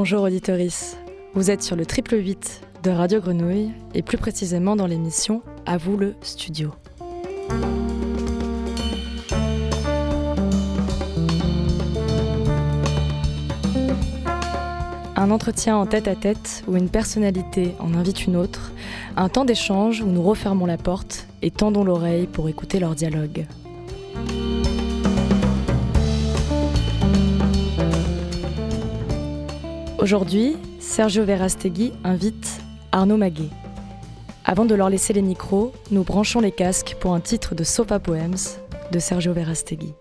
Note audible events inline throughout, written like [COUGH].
Bonjour auditoris, vous êtes sur le triple 8 de Radio Grenouille et plus précisément dans l'émission À vous le studio. Un entretien en tête à tête où une personnalité en invite une autre, un temps d'échange où nous refermons la porte et tendons l'oreille pour écouter leur dialogue. Aujourd'hui, Sergio Verastegui invite Arnaud Maguet. Avant de leur laisser les micros, nous branchons les casques pour un titre de Sopa Poems de Sergio Verastegui.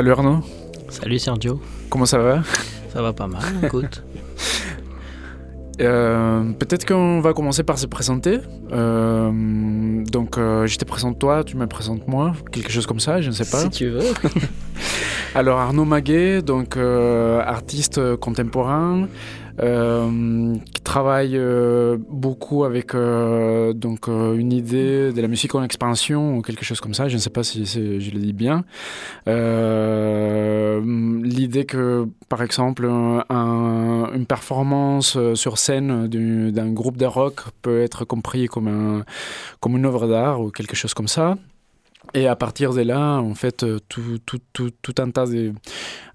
Salut Arnaud. Salut Sergio. Comment ça va? Ça va pas mal, écoute. [LAUGHS] Euh, peut-être qu'on va commencer par se présenter. Euh, donc, euh, je te présente toi, tu me présentes moi, quelque chose comme ça, je ne sais pas. Si tu veux. [LAUGHS] Alors, Arnaud Maguet, donc artiste contemporain, euh, qui travaille euh, beaucoup avec euh, donc une idée de la musique en expansion ou quelque chose comme ça. Je ne sais pas si je le dis bien. L'idée que, par exemple, une performance sur scène d'un groupe de rock peut être compris comme, un, comme une œuvre d'art ou quelque chose comme ça. Et à partir de là, en fait, tout, tout, tout, tout un tas de,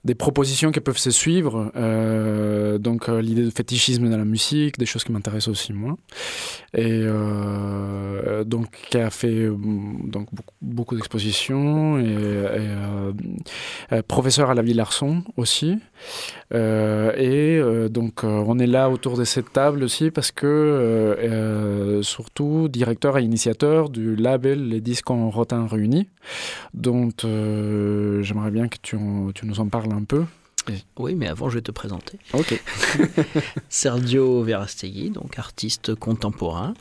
des propositions qui peuvent se suivre. Euh, donc euh, l'idée de fétichisme dans la musique, des choses qui m'intéressent aussi moi. Et euh, donc qui a fait donc beaucoup, d'expositions et, professeur à la Ville Arson aussi. et donc on est là autour de cette table aussi parce que surtout directeur et initiateur du label Les Disques en Rotin Réunis, dont j'aimerais bien que tu, tu nous en parles un peu. Oui, mais avant, je vais te présenter. Ok. [LAUGHS] Sergio Verastegui, donc artiste contemporain,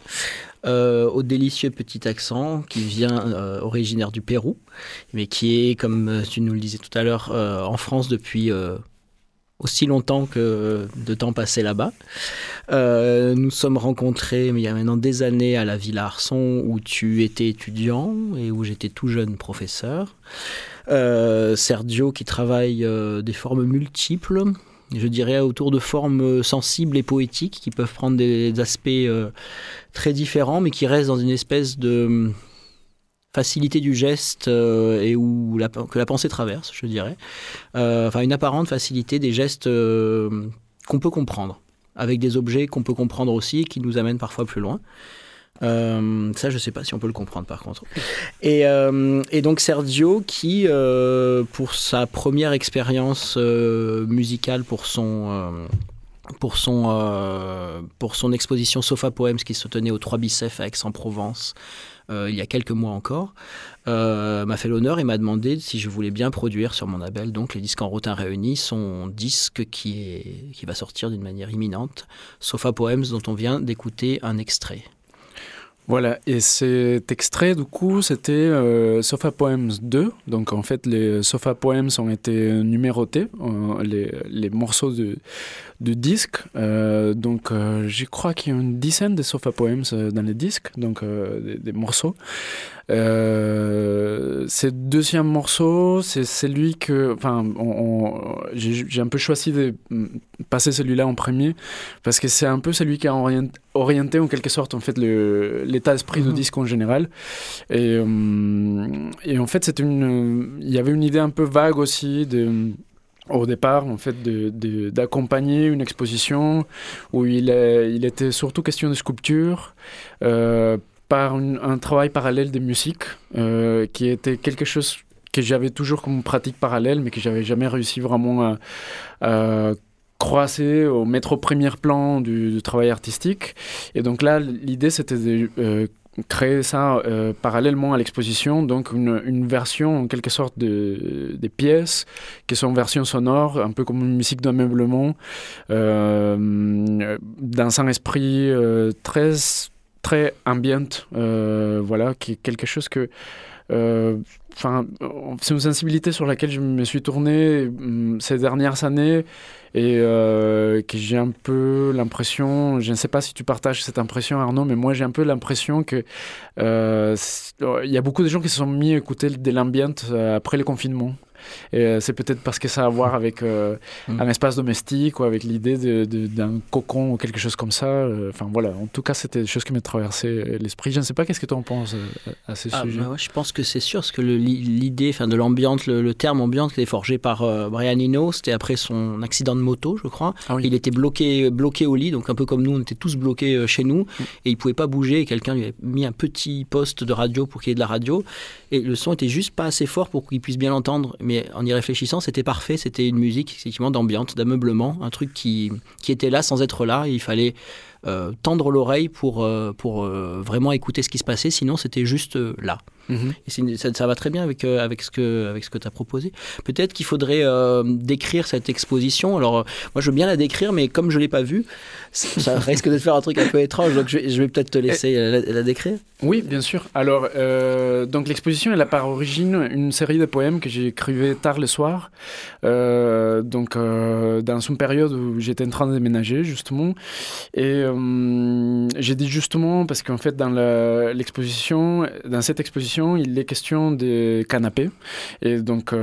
euh, au délicieux petit accent qui vient euh, originaire du Pérou, mais qui est, comme tu nous le disais tout à l'heure, euh, en France depuis aussi longtemps que de temps passé là-bas. nous sommes rencontrés mais il y a maintenant des années à la Villa Arson où tu étais étudiant et où j'étais tout jeune professeur. Euh, Sergio qui travaille euh, des formes multiples, je dirais autour de formes sensibles et poétiques qui peuvent prendre des aspects euh, très différents, mais qui restent dans une espèce de hum, facilité du geste et où la, que la pensée traverse, je dirais. enfin, une apparente facilité des gestes qu'on peut comprendre, avec des objets qu'on peut comprendre aussi et qui nous amènent parfois plus loin. Euh, ça, je ne sais pas si on peut le comprendre par contre. Et, euh, donc Sergio, qui euh, pour sa première expérience musicale, pour son pour son, pour son exposition Sofa Poems qui se tenait au 3 Bicef à Aix-en-Provence il y a quelques mois encore, m'a fait l'honneur et m'a demandé si je voulais bien produire sur mon label, donc les disques en rotin réunis, son disque qui, est, qui va sortir d'une manière imminente, Sofa Poems dont on vient d'écouter un extrait. Voilà, et cet extrait, du coup, c'était euh, Sofa Poems 2. Donc, en fait, les Sofa Poems ont été numérotés, euh, les, les, morceaux de, de disque. Euh, donc, je crois qu'il y a une dizaine de Sofa Poems dans les disques, donc des, des, morceaux. Euh, ce deuxième morceau, c'est celui que. Enfin, j'ai un peu choisi de passer celui-là en premier parce que c'est un peu celui qui a orienté, en quelque sorte en fait l'état d'esprit du mhm. disque en général. Et, euh, et en fait, une. Il y avait une idée un peu vague aussi de au départ, en fait, d'accompagner une exposition où il, était surtout question de sculpture, euh, par un travail parallèle de musique, euh, qui était quelque chose que j'avais toujours comme pratique parallèle, mais que j'avais jamais réussi vraiment à, croiser, au mettre au premier plan du, travail artistique. Et donc là, l'idée, c'était de euh, créer ça euh, parallèlement à l'exposition, donc une, version en quelque sorte de, des pièces qui sont en version sonore, un peu comme une musique d'ameublement, euh, dans un esprit très très ambiante, euh, voilà, qui est quelque chose que euh, enfin, c'est une sensibilité sur laquelle je me suis tourné hum, ces dernières années et euh, que j'ai un peu l'impression, je ne sais pas si tu partages cette impression Arnaud, mais moi j'ai un peu l'impression que il y a beaucoup de gens qui se sont mis à écouter de l'ambiance après le confinement. Et euh, c'est peut-être parce que ça a à voir avec euh, mm. un espace domestique ou avec l'idée d'un cocon ou quelque chose comme ça. Euh, enfin voilà, en tout cas, c'était des choses qui m'ont traversé l'esprit. Je ne sais pas qu'est-ce que tu en penses à ce ah, sujet? Bah je pense que c'est sûr, parce que l'idée enfin, de l'ambiance, le, terme ambiance qui est forgé par Brian Eno, c'était après son accident de moto, je crois. Ah il était bloqué, bloqué au lit, donc un peu comme nous, on était tous bloqués chez nous, mm. et il pouvait pas bouger, et quelqu'un lui avait mis un petit poste de radio pour qu'il y ait de la radio, et le son était juste pas assez fort pour qu'il puisse bien l'entendre. Mais en y réfléchissant, c'était parfait. C'était une musique effectivement d'ambiance, d'ameublement, un truc qui, qui était là sans être là. il fallait euh, tendre l'oreille pour, euh, pour euh, vraiment écouter ce qui se passait, sinon c'était juste là. Mhm. Et ça, va très bien avec, avec ce que, avec ce que tu as proposé. Peut-être qu'il faudrait décrire cette exposition. Alors, moi, je veux bien la décrire, mais comme je ne l'ai pas vue, ça [LAUGHS] risque de faire un truc un peu étrange. Donc, je vais, peut-être te laisser la, décrire. Oui, bien sûr. Alors, donc l'exposition, elle a par origine une série de poèmes que j'ai écrivais tard le soir. donc, dans une période où j'étais en train de déménager, justement. Et j'ai dit justement parce qu'en fait dans l'exposition, dans cette exposition, il est question des canapés. Et donc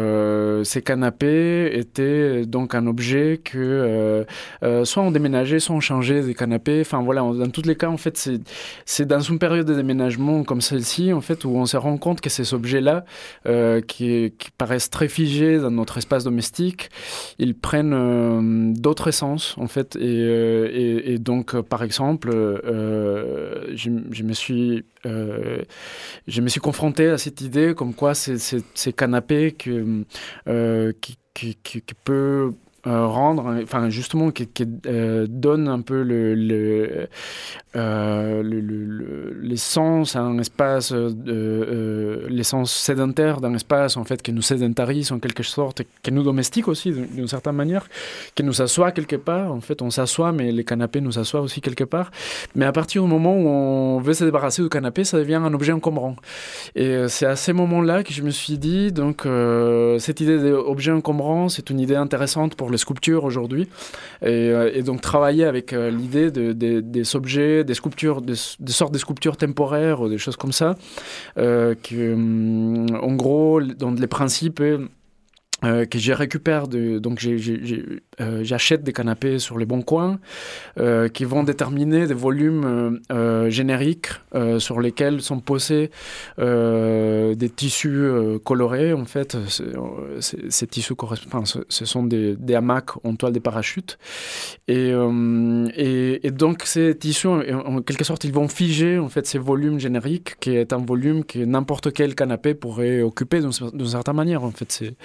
ces canapés étaient donc un objet que soit on déménageait, soit on changeait des canapés. Enfin voilà, dans tous les cas, en fait, c'est dans une période de déménagement comme celle-ci, en fait, où on se rend compte que ces objets-là, qui, paraissent très figés dans notre espace domestique, ils prennent euh, d'autres essences en fait. Et, euh, donc, euh, par exemple, je, je, me suis, je me suis confronté à cette idée comme quoi ces, canapés que, qui, qui, qui, qui euh, rendre, enfin justement qui, euh, donne un peu le, le, euh, l'essence à un espace, l'essence sédentaire d'un espace en fait qui nous sédentarise en quelque sorte, qui nous domestique aussi d'une certaine manière, qui nous assoit quelque part. En fait, on s'assoit, mais les canapés nous assoient aussi quelque part. Mais à partir du moment où on veut se débarrasser du canapé, ça devient un objet encombrant. Et c'est à ces moments-là que je me suis dit, donc cette idée d'objet encombrant, c'est une idée intéressante pour les sculptures aujourd'hui. Et, euh, donc travailler avec euh, l'idée de, des objets, des sculptures, des, sortes de sculptures temporaires, des choses comme ça, euh, que, en gros, dans les principes que j'ai récupère de, donc euh, j'achète des canapés sur les bons coins euh, qui vont déterminer des volumes génériques sur lesquels sont posés des tissus colorés. En fait ces tissus correspondent ce sont des, hamacs en toile des parachutes. Et, et, et, donc ces tissus en quelque sorte ils vont figer en fait ces volumes génériques qui est un volume que n'importe quel canapé pourrait occuper d'une certaine manière en fait. C'est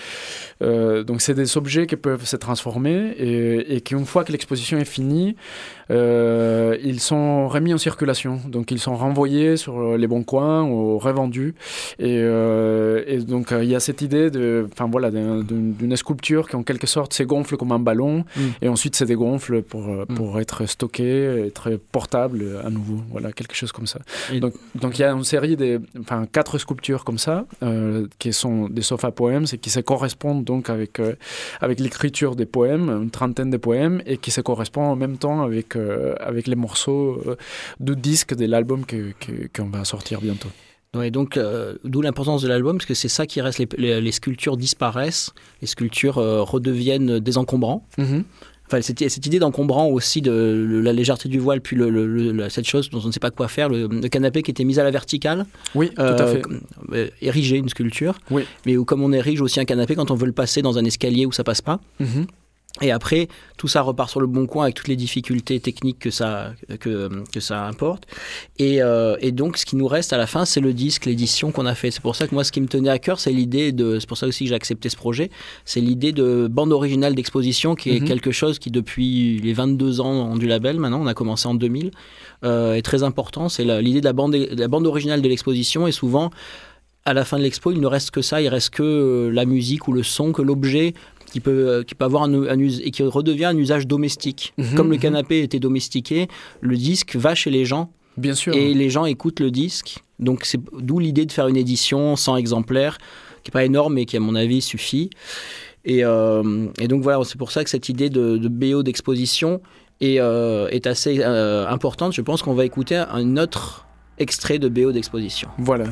euh, donc c'est des objets qui peuvent se transformer et, et qu'une fois que l'exposition est finie, euh, ils sont remis en circulation. Donc ils sont renvoyés sur les bons coins ou revendus. Et, euh, et donc il y a cette idée de, enfin voilà, d'une sculpture qui en quelque sorte s'égonfle comme un ballon mm. et ensuite se dégonfle pour, mm. pour être stocké, être portable à nouveau. Voilà, quelque chose comme ça. donc, donc il y a une série de, enfin quatre sculptures comme ça qui sont des sofa poèmes et qui se correspondent donc avec, euh, avec l'écriture des poèmes, une trentaine de poèmes, et qui se correspond en même temps avec, euh, avec les morceaux euh, de disque de l'album qu'on que, va sortir bientôt. Ouais, donc d'où l'importance de l'album, parce que c'est ça qui reste, les, les, sculptures disparaissent, les sculptures redeviennent désencombrants. Mm-hmm. Enfin, cette, cette idée d'encombrant aussi de, la légèreté du voile, puis le, cette chose dont on ne sait pas quoi faire, le, canapé qui était mis à la verticale. Oui, tout à fait. Euh, ériger une sculpture. Oui. Mais où, comme on érige aussi un canapé quand on veut le passer dans un escalier où ça passe pas. Mm-hmm. Et après, tout ça repart sur le bon coin avec toutes les difficultés techniques que ça, que, que ça importe. Et, euh, et, donc, ce qui nous reste à la fin, c'est le disque, l'édition qu'on a fait. C'est pour ça que moi, ce qui me tenait à cœur, c'est l'idée de. C'est pour ça aussi que j'ai accepté ce projet. C'est l'idée de bande originale d'exposition, qui est mhm. quelque chose qui, depuis les 22 ans du label, maintenant, on a commencé en 2000, euh, est très important. C'est l'idée de la bande, de la bande originale de l'exposition. Et souvent, à la fin de l'expo, il ne reste que ça, il reste que euh, la musique ou le son, que l'objet qui peut, euh, qui peut avoir un, et qui redevient un usage domestique. Mhm, Comme le mhm. canapé était domestiqué, le disque va chez les gens. Bien sûr. Et les gens écoutent le disque. Donc c'est d'où l'idée de faire une édition sans exemplaires, qui n'est pas énorme, mais qui à mon avis suffit. Et, euh, et donc voilà, c'est pour ça que cette idée de, BO d'exposition est, euh, est assez importante. Je pense qu'on va écouter un autre extrait de BO d'exposition. Voilà.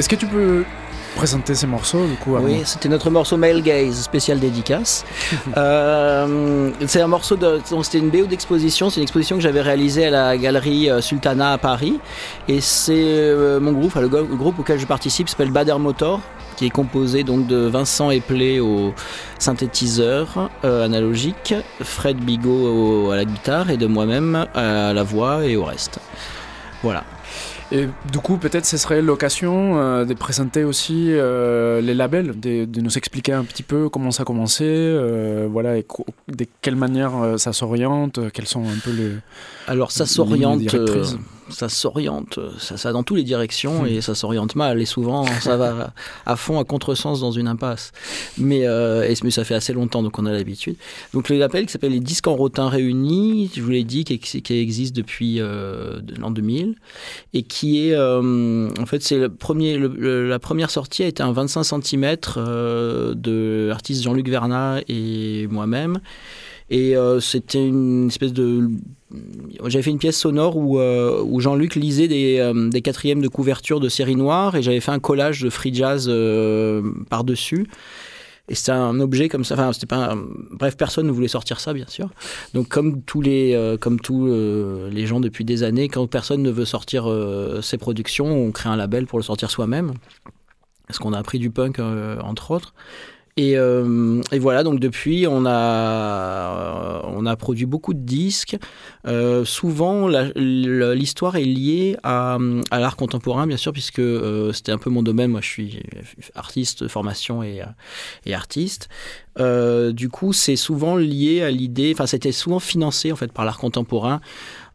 Est-ce que tu peux présenter ces morceaux du coup Oui, c'était notre morceau Male Gaze, spécial dédicace. [LAUGHS] euh, c'est un morceau de. C'était une BO d'exposition, c'est une exposition que j'avais réalisée à la galerie euh, Sultana à Paris. Et c'est euh, mon groupe, le, groupe auquel je participe s'appelle Bader Motor qui est composé donc de Vincent Eplé au synthétiseur euh, analogique, Fred Bigot à la guitare et de moi-même à la voix et au reste. Voilà. Et du coup, peut-être ce serait l'occasion euh, de présenter aussi euh, les labels, de, nous expliquer un petit peu comment ça a commencé, euh, voilà, et de quelle manière ça s'oriente, quels sont un peu les. Alors ça s'oriente ça s'oriente, ça, ça dans toutes les directions et ça s'oriente mal et souvent [LAUGHS] ça va à fond à contresens dans une impasse. Mais, euh, et, mais ça fait assez longtemps donc on a l'habitude. Donc le label qui s'appelle les disques en rotin réunis, je vous l'ai dit, qui, qui, existe depuis euh, l'an 2000 et qui est euh, en fait c'est le premier, la première sortie a été un 25 cm de l'artiste Jean-Luc Vernat et moi-même. Et c'était une espèce de j'avais fait une pièce sonore où, euh, Jean-Luc lisait des, euh, des, quatrièmes de couverture de série noire et j'avais fait un collage de free jazz euh, par-dessus. Et c'était un objet comme ça. Enfin, c'était pas. Bref, personne ne voulait sortir ça, bien sûr. Donc, comme tous les, comme tous les gens depuis des années, quand personne ne veut sortir ses productions, on crée un label pour le sortir soi-même. Parce qu'on a appris du punk, entre autres. Euh, et, voilà, donc depuis, on a, on a produit beaucoup de disques. Euh, souvent, l'histoire est liée à, l'art contemporain, bien sûr, puisque euh, c'était un peu mon domaine. Moi, je suis artiste, formation et, et artiste. du coup, c'est souvent lié à l'idée, enfin, c'était souvent financé en fait par l'art contemporain.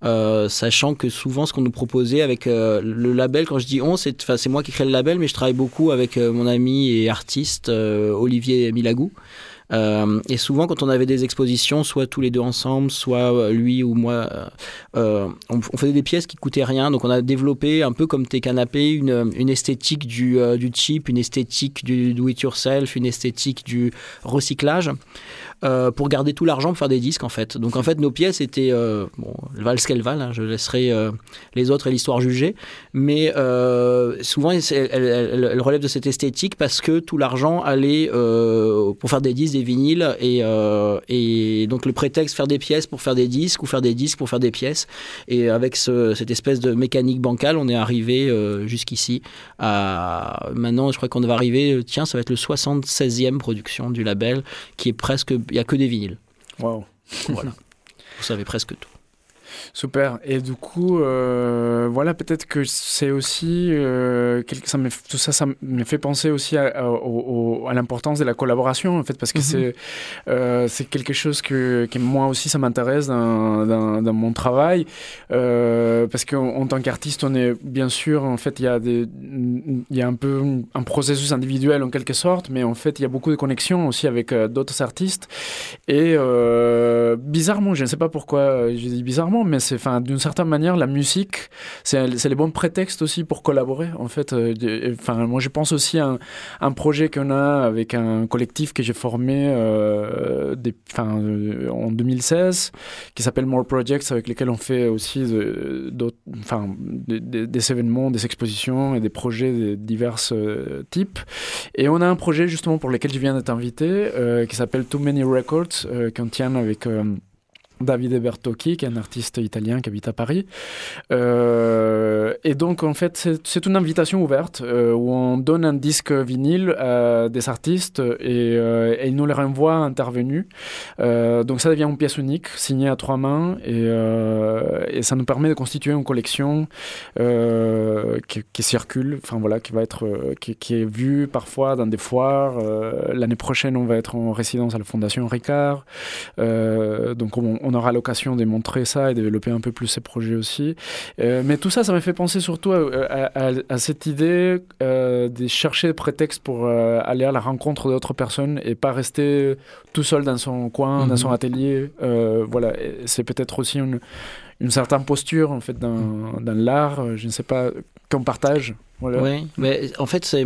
Euh, sachant que souvent ce qu'on nous proposait avec euh, le label, quand je dis on, c'est moi qui crée le label, mais je travaille beaucoup avec euh, mon ami et artiste Olivier Milagou. Euh, et souvent, quand on avait des expositions, soit tous les deux ensemble, soit euh, lui ou moi, euh, on, faisait des pièces qui coûtaient rien. Donc, on a développé un peu comme tes canapés, une, une esthétique du, du, cheap, une esthétique du do-it-yourself, une esthétique du recyclage. Pour garder tout l'argent pour faire des disques en fait. Donc en fait nos pièces étaient, bon, elles valent ce qu'elles valent, hein. je laisserai les autres et l'histoire juger, mais souvent elles, elles, relèvent de cette esthétique parce que tout l'argent allait pour faire des disques des vinyles et, euh, donc le prétexte faire des pièces pour faire des disques ou faire des disques pour faire des pièces. Et avec cette espèce de mécanique bancale, on est arrivé euh, jusqu'ici. À, maintenant, je crois qu'on va arriver, tiens, ça va être le 76e production du label qui est presque, il n'y a que des vinyles. Waouh. Voilà. Vous savez presque tout. Super. Et du coup, euh, voilà, peut-être que c'est aussi, euh, ça tout ça, ça me fait penser aussi à, à, l'importance de la collaboration, en fait, parce que mhm. c'est euh, c'est quelque chose que, que, moi aussi, ça m'intéresse dans, dans, mon travail, parce qu'en en tant qu'artiste, on est bien sûr, en fait, il y a des, il y a un peu un processus individuel en quelque sorte, mais en fait, il y a beaucoup de connexions aussi avec d'autres artistes. Et bizarrement, je ne sais pas pourquoi je dis bizarrement, mais enfin, d'une certaine manière, la musique, c'est, les bons prétextes aussi pour collaborer. En fait, euh, enfin, moi, je pense aussi à un, projet qu'on a avec un collectif que j'ai formé euh, euh, en 2016, qui s'appelle More Projects, avec lesquels on fait aussi des, événements, des expositions et des projets de divers types. Et on a un projet justement pour lequel je viens d'être invité, qui s'appelle Too Many Records, qu'on tient avec Davide Bertocchi, qui est un artiste italien qui habite à Paris. Euh, et donc, en fait, c'est une invitation ouverte euh, où on donne un disque vinyle à des artistes et, euh, ils nous les renvoient intervenus. donc, ça devient une pièce unique, signée à trois mains et, ça nous permet de constituer une collection qui, circule, enfin voilà, qui va être, qui, est vue parfois dans des foires. L'année prochaine, on va être en résidence à la Fondation Ricard. donc, on, on aura l'occasion de montrer ça et de développer un peu plus ces projets aussi. Euh, mais tout ça, ça m'a fait penser surtout à, cette idée euh, de chercher des prétextes pour euh, aller à la rencontre d'autres personnes et pas rester tout seul dans son coin, dans son mhm. atelier. voilà, c'est peut-être aussi une, une, certaine posture en fait dans, dans l'art, je ne sais pas, qu'on partage. Voilà. Oui, mais en fait, c'est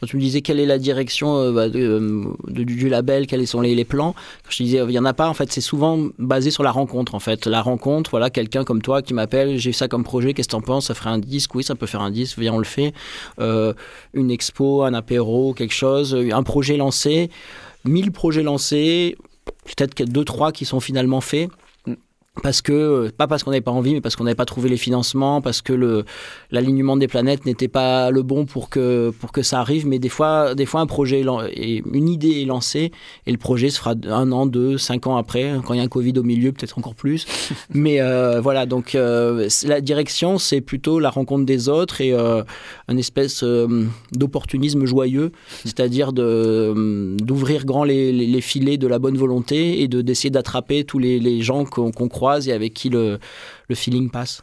Quand tu me disais quelle est la direction bah, du label, quels sont les, plans, quand je te disais il n'y en a pas, en fait, c'est souvent basé sur la rencontre. En fait, la rencontre, voilà, quelqu'un comme toi qui m'appelle, j'ai ça comme projet, qu'est-ce que t'en penses? Ça ferait un disque? Oui, ça peut faire un disque, viens, on le fait. une expo, un apéro, quelque chose, un projet lancé, 1000 projets lancés, peut-être deux, trois qui sont finalement faits parce que pas parce qu'on n'avait pas envie mais parce qu'on n'avait pas trouvé les financements parce que le l'alignement des planètes n'était pas le bon pour que pour que ça arrive. Mais des fois des fois un projet et une idée est lancée et le projet se fera un an deux cinq ans après quand il y a un covid au milieu peut-être encore plus. [LAUGHS] Mais euh, voilà donc euh, la direction c'est plutôt la rencontre des autres et euh, un espèce d'opportunisme joyeux c'est-à-dire de d'ouvrir grand les, les, filets de la bonne volonté et de d'essayer d'attraper tous les, les gens qu'on croit et avec qui le, feeling passe.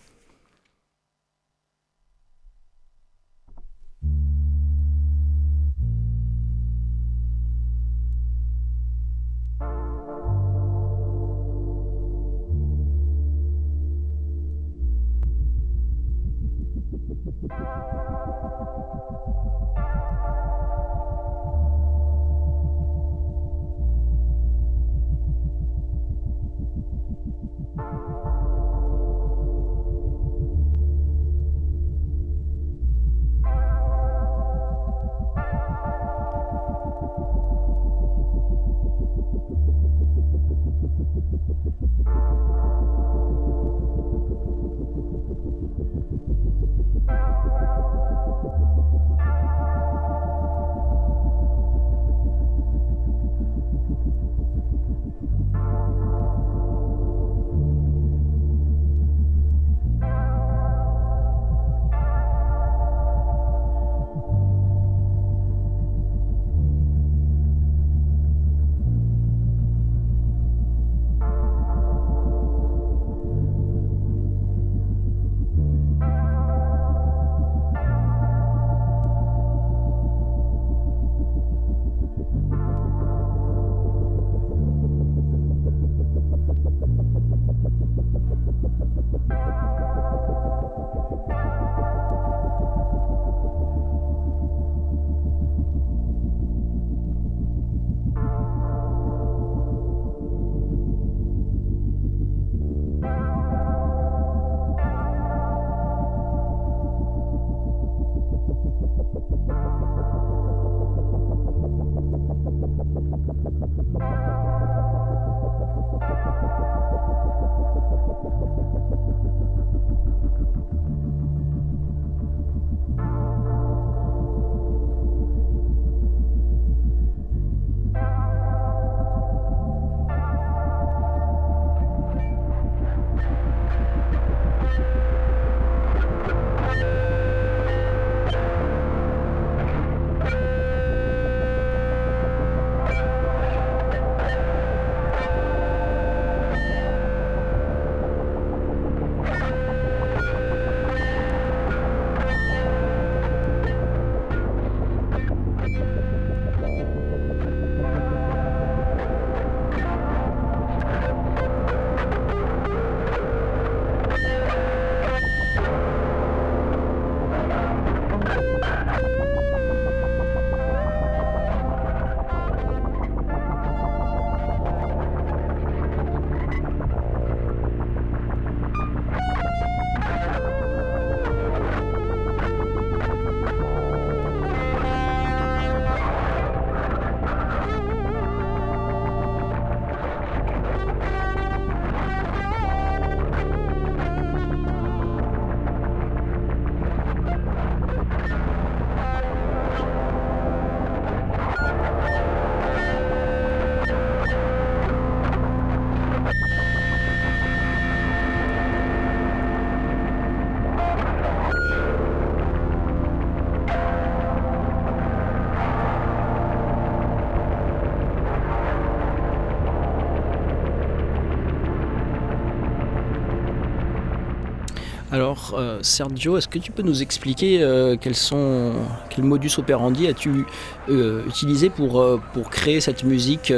Alors, euh, Sergio, est-ce que tu peux nous expliquer euh, quels sont, quel modus operandi as-tu euh, utilisé pour, pour créer cette musique,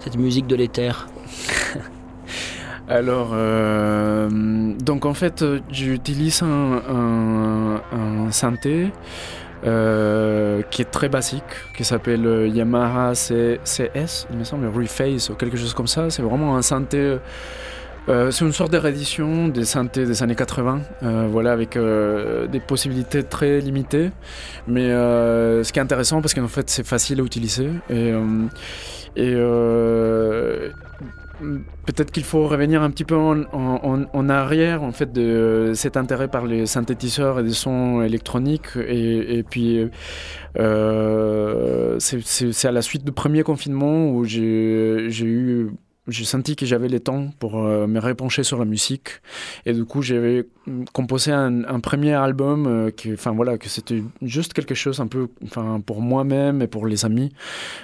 cette musique de l'éther [LAUGHS] Alors, donc en fait, j'utilise un, un, synthé qui est très basique, qui s'appelle Yamaha CS, il me semble, Reface ou quelque chose comme ça. C'est vraiment un synthé. C'est une sorte de réédition des synthés des années 80, voilà, avec des possibilités très limitées. Mais ce qui est intéressant, parce qu'en fait, c'est facile à utiliser. Et, peut-être qu'il faut revenir un petit peu en, arrière en fait de cet intérêt par les synthétiseurs et des sons électroniques et, puis euh, c'est à la suite du premier confinement où j'ai eu j'ai senti que j'avais le temps pour euh, me répencher sur la musique. Et du coup j'avais composé un, premier album euh, qui enfin voilà que c'était juste quelque chose un peu enfin pour moi-même et pour les amis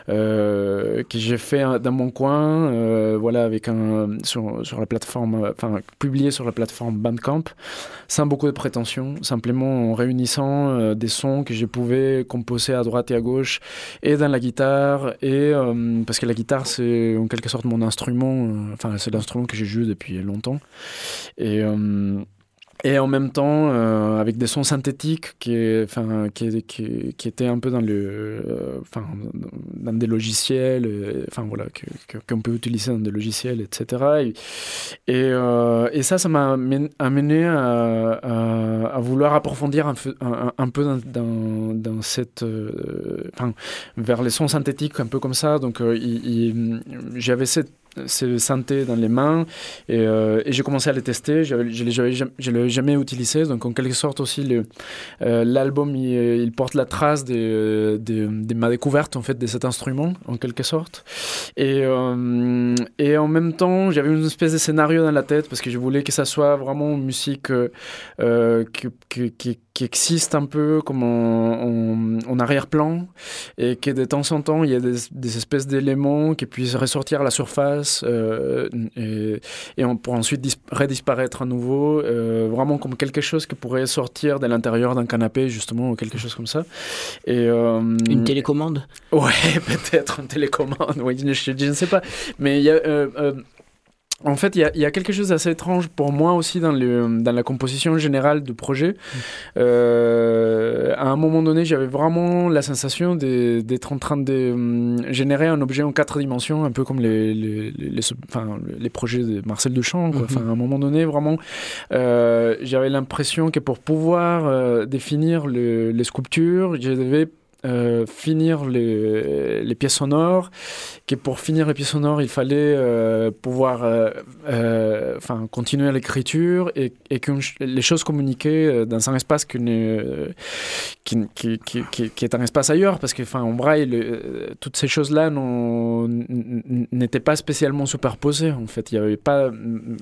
euh, que j'ai fait dans mon coin voilà avec un sur, la plateforme enfin publié sur la plateforme Bandcamp sans beaucoup de prétention simplement en réunissant des sons que je pouvais composer à droite et à gauche et dans la guitare et parce que la guitare c'est en quelque sorte mon instrument euh, enfin c'est l'instrument que j'ai joué depuis longtemps. Et euh, et en même temps euh, avec des sons synthétiques qui, étaient un peu dans dans des logiciels enfin voilà qu'on peut utiliser dans des logiciels etc et, ça ça m'a amené à, vouloir approfondir un, peu vers les sons synthétiques un peu comme ça. Donc j'avais cette ce synthé dans les mains et, euh, j'ai commencé à les tester. Je ne l'ai jamais utilisé, donc en quelque sorte aussi euh, l'album il, porte la trace de, de, ma découverte en fait de cet instrument en quelque sorte. Et, euh, et en même temps j'avais une espèce de scénario dans la tête parce que je voulais que ça soit vraiment une musique qui, existe un peu comme en, en, arrière-plan et que de temps en temps il y a des, des espèces d'éléments qui puissent ressortir à la surface euh, et, et, on, pour ensuite redisparaître à nouveau, euh, vraiment comme quelque chose qui pourrait sortir de l'intérieur d'un canapé, justement, ou quelque chose comme ça. Et, euh, une télécommande? Ouais, [LAUGHS] peut-être une télécommande, oui, je, je, ne sais pas. Mais il y a en fait, il y, a quelque chose d'assez étrange pour moi aussi dans, le, dans la composition générale du projet. Mm. Euh, à un moment donné, j'avais vraiment la sensation d'être en train de hum, générer un objet en quatre dimensions, un peu comme les, les, les, projets de Marcel Duchamp. Mm-hmm. Enfin, à un moment donné, vraiment, euh, j'avais l'impression que pour pouvoir euh, définir les sculptures, je devais euh, finir les, pièces sonores, que pour finir les pièces sonores, il fallait euh, pouvoir euh, enfin continuer l'écriture et, que les choses communiquaient dans un espace qui, qui, qui, qui, est un espace ailleurs, parce que enfin, en braille, toutes ces choses-là n'étaient pas spécialement superposées. En fait.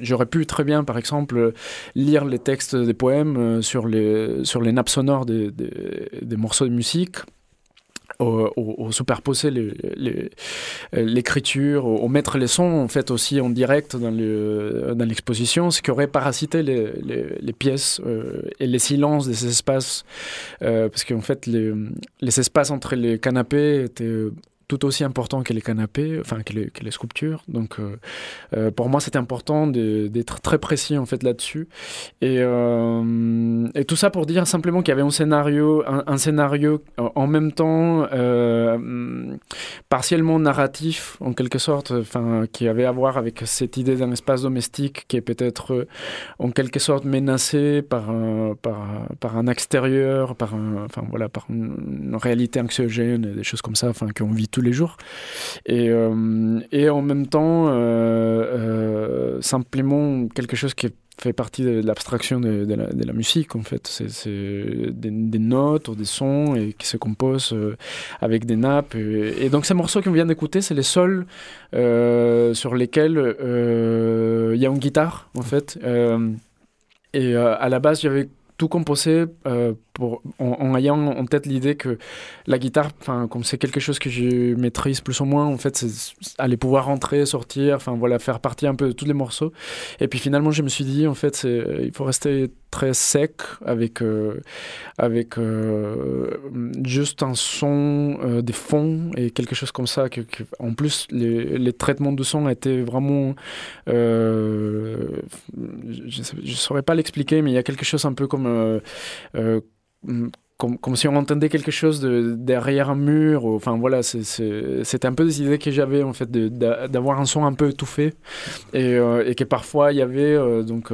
J'aurais pu très bien, par exemple, lire les textes des poèmes sur les, sur les nappes sonores des, des morceaux de musique au, superposer l'écriture, au, mettre les sons en fait aussi en direct dans l'exposition, dans ce qui aurait parasité les, pièces euh, et les silences de ces espaces, euh, parce qu'en fait les espaces entre les canapés étaient tout aussi important que les canapés, enfin que les, sculptures. Donc euh, euh, pour moi c'était important d'être très précis en fait là-dessus. Et, euh, et, tout ça pour dire simplement qu'il y avait un scénario, un, scénario en même temps partiellement narratif en quelque sorte, enfin qui avait à voir avec cette idée d'un espace domestique qui est peut-être en quelque sorte menacé par un, par, un extérieur, par enfin voilà, par une, réalité anxiogène, des choses comme ça, enfin qu'on vit tous les jours. Et, euh, et en même temps, euh, euh, simplement quelque chose qui fait partie de l'abstraction de, la, musique en fait. C'est des, notes ou des sons et qui se composent avec des nappes. Et, donc ces morceaux qu'on vient d'écouter, c'est les sols sur lesquels il y a une guitare en fait. et à la base, j'avais tout composé en, ayant en tête l'idée que la guitare, comme c'est quelque chose que je maîtrise plus ou moins, en fait, aller pouvoir rentrer, sortir, enfin voilà, faire partie un peu de tous les morceaux. Et puis finalement, je me suis dit, en fait, il faut rester très sec avec, euh, avec euh, juste un son, euh, des fonds et quelque chose comme ça. Que, en plus, les, les, traitements de son étaient vraiment. je ne saurais pas l'expliquer, mais il y a quelque chose un peu comme Mm, comme, comme, si on entendait quelque chose de, derrière un mur. enfin voilà, c'était un peu des idées que j'avais en fait d'avoir un son un peu étouffé et, et que parfois il y avait donc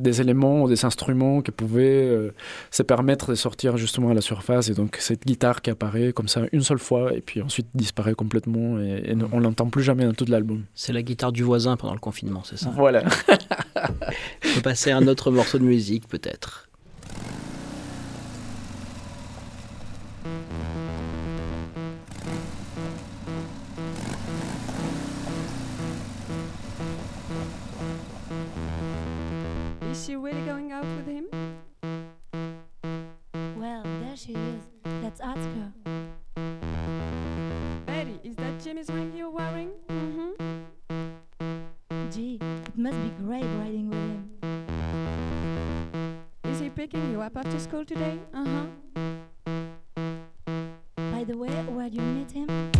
des éléments ou des instruments qui pouvaient se permettre de sortir justement à la surface et donc cette guitare qui apparaît comme ça une seule fois et puis ensuite disparaît complètement et, et on l'entend plus jamais dans tout l'album. C'est la guitare du voisin pendant le confinement, c'est ça? Voilà. [LAUGHS] On peut passer à un autre morceau de musique peut-être. She really going out with him? Well, there she is. Let's ask her. Betty, is that Jimmy's ring you're wearing? Mm-hmm. Gee, it must be great riding with him. Is he picking you up after school today? Uh-huh. By the way, where'd you meet him?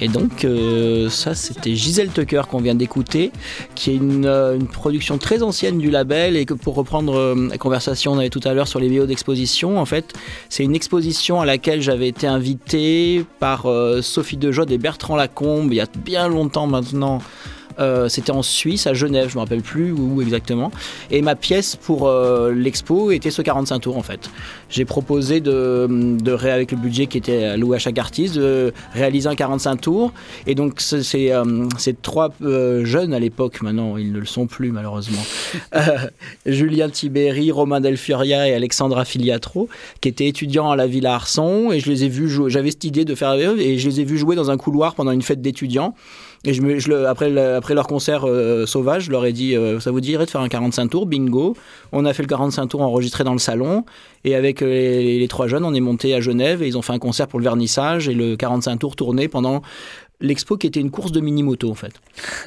Et donc euh, ça c'était Gisèle Tucker qu'on vient d'écouter, qui est une, euh, production très ancienne du label et que pour reprendre euh, la conversation qu'on avait tout à l'heure sur les vidéos d'exposition, en fait c'est une exposition à laquelle j'avais été invité par Sophie Dejode et Bertrand Lacombe il y a bien longtemps maintenant. Euh, c'était en Suisse, à Genève, je me rappelle plus où exactement. Et ma pièce pour euh, l'expo était ce 45 tours en fait. J'ai proposé de, de avec le budget qui était alloué à chaque artiste, de réaliser un 45 tours. Et donc c'est c'est, euh, ces trois jeunes à l'époque, maintenant ils ne le sont plus malheureusement, [LAUGHS] Julien Tiberi, Romain Delfuria et Alexandra Filiatro, qui étaient étudiants à la Villa Arson. Et je les ai vus. J'avais cette idée de faire et je les ai vus jouer dans un couloir pendant une fête d'étudiants. Et je me, après, le- après leur concert euh, sauvage, je leur ai dit euh, Ça vous dirait de faire un 45 tours Bingo. On a fait le 45 tours enregistré dans le salon. Et avec euh, les, les trois jeunes, on est monté à Genève et ils ont fait un concert pour le vernissage et le 45 tours tourné pendant l'expo qui était une course de mini-moto en fait.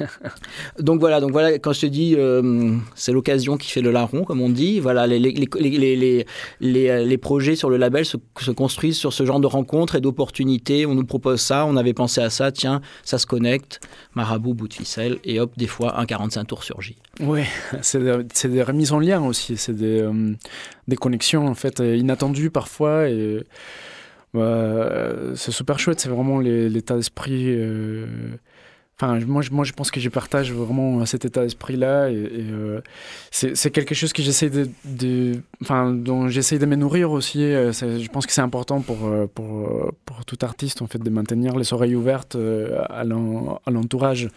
[LAUGHS] donc voilà, donc voilà, quand je te dis euh, c'est l'occasion qui fait le larron, comme on dit, voilà, les, les, les, les, les, les, euh, les projets sur le label se, se construisent sur ce genre de rencontres et d'opportunités. On nous propose ça, on avait pensé à ça, tiens, ça se connecte, marabout, bout de ficelle, et hop, des fois un 45 tours surgit. Oui, c'est des, remises en lien aussi, c'est des, euh, des connexions en fait inattendues parfois et euh, c'est super chouette, c'est vraiment l'état d'esprit. euh, Enfin, moi, moi, je pense que je partage vraiment cet état d'esprit-là et, euh, c'est quelque chose que j'essaie de, enfin, dont j'essaie de me nourrir aussi. je pense que c'est important pour, pour, pour tout artiste en fait de maintenir les oreilles ouvertes à l'entourage.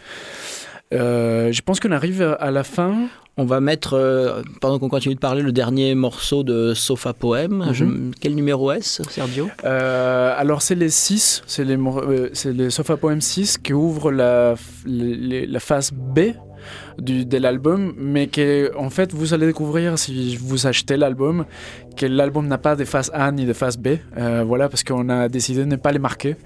Euh, je pense qu'on arrive à la fin. On va mettre, euh, pendant qu'on continue de parler, le dernier morceau de Sofa Poème. Mhm. Quel numéro est-ce, Sergio? Euh, alors c'est les 6, c'est les, euh, Sofa Poem 6 qui ouvrent la, les- la phase B du, de l'album, mais que en fait vous allez découvrir si vous achetez l'album que l'album n'a pas de phase A ni de phase B, euh, voilà parce qu'on a décidé de ne pas les marquer,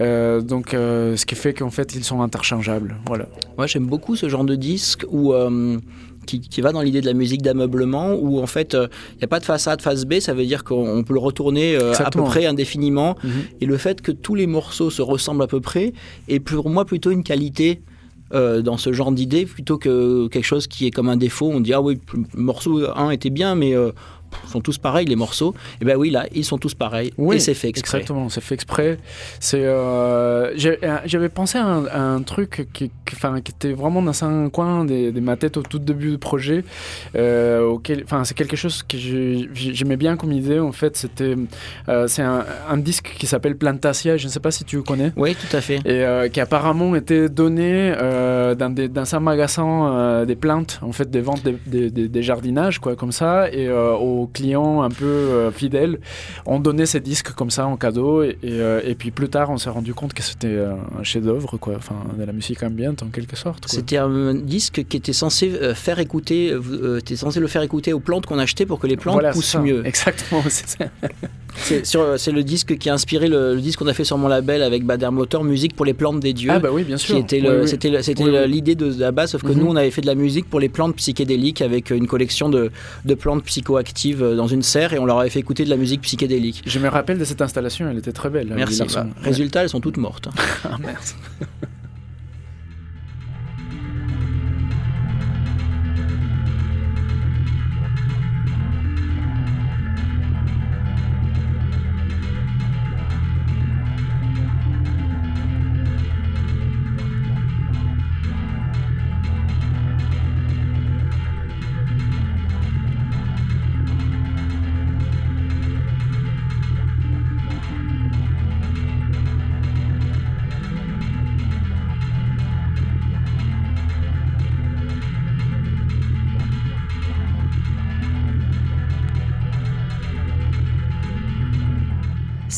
Euh, donc euh, ce qui fait qu'en fait ils sont interchangeables, voilà. Moi, j'aime beaucoup ce genre de disque où, euh, qui, qui va dans l'idée de la musique d'ameublement, où en fait, il n'y a pas de face A, de face B, ça veut dire qu'on on peut le retourner euh, à peu près indéfiniment. Mhm. Et le fait que tous les morceaux se ressemblent à peu près est pour moi plutôt une qualité. Euh, dans ce genre d'idée plutôt que quelque chose qui est comme un défaut. On dit ah oui morceau 1 était bien mais euh, sont tous pareils les morceaux et ben oui là ils sont tous pareils Oui, et c'est fait exprès Exactement, c'est fait exprès. C'est, euh, euh, j'avais pensé à un, à un truc qui, qui- qui était vraiment dans un coin de, de ma tête au tout début du projet. euh, auquel, enfin, c'est quelque chose que j'ai- j'aimais bien comme idée. En fait, c'était, euh, c'est un, un disque qui s'appelle Plantasia. Je ne sais pas si tu connais. oui tout à fait Et qui apparemment était donné dans, des, dans un magasin des plantes, en fait, des ventes des, des- jardinages, quoi, comme ça. Et euh, aux clients un peu euh, fidèles, on donnait ces disques comme ça en cadeau. Et, et, euh, et puis plus tard, on s'est rendu compte que c'était un chef-d'œuvre, quoi, enfin, de la musique ambiante en quelque sorte. C'était un disque qui était censé euh, faire écouter, était censé le faire écouter aux plantes qu'on achetait pour que les plantes Voilà, poussent ça. mieux. Exactement, [LAUGHS] c'est ça. C'est le disque qui a inspiré le, le disque qu'on a fait sur mon label avec Bader Motor, musique pour les plantes des dieux. Ah bah oui, bien sûr. Oui, oui. c'était Oui, l'idée de, de la base, sauf que Mhm. nous on avait fait de la musique pour les plantes psychédéliques avec une collection de, de plantes psychoactives euh, dans une serre et on leur avait fait écouter de la musique psychédélique. Je me rappelle de cette installation, elle était très belle. Merci. Willy Larson. Bah, résultat, elles sont toutes mortes. [LAUGHS] Ah, merde.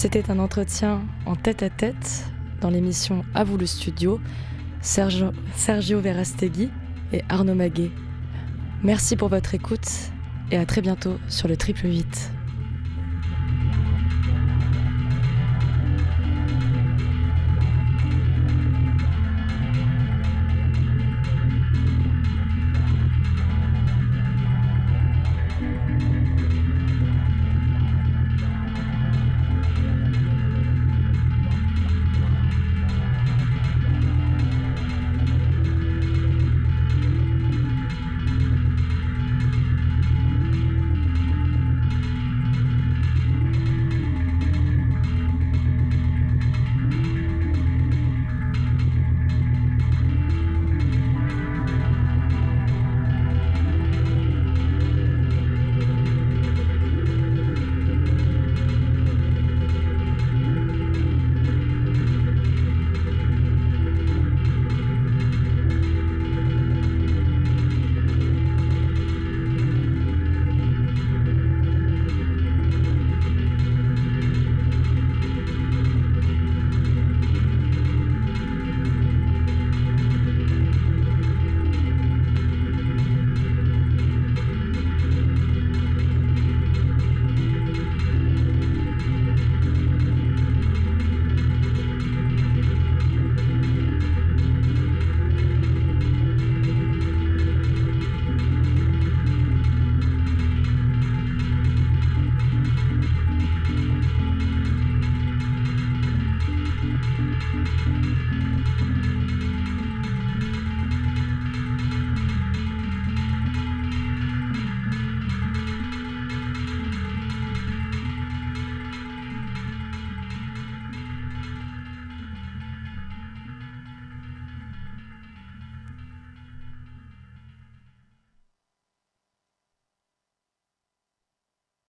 C'était un entretien en tête à tête dans l'émission À vous le studio, Sergio, Verastegui et Arnaud Maguet. Merci pour votre écoute et à très bientôt sur le triple 8.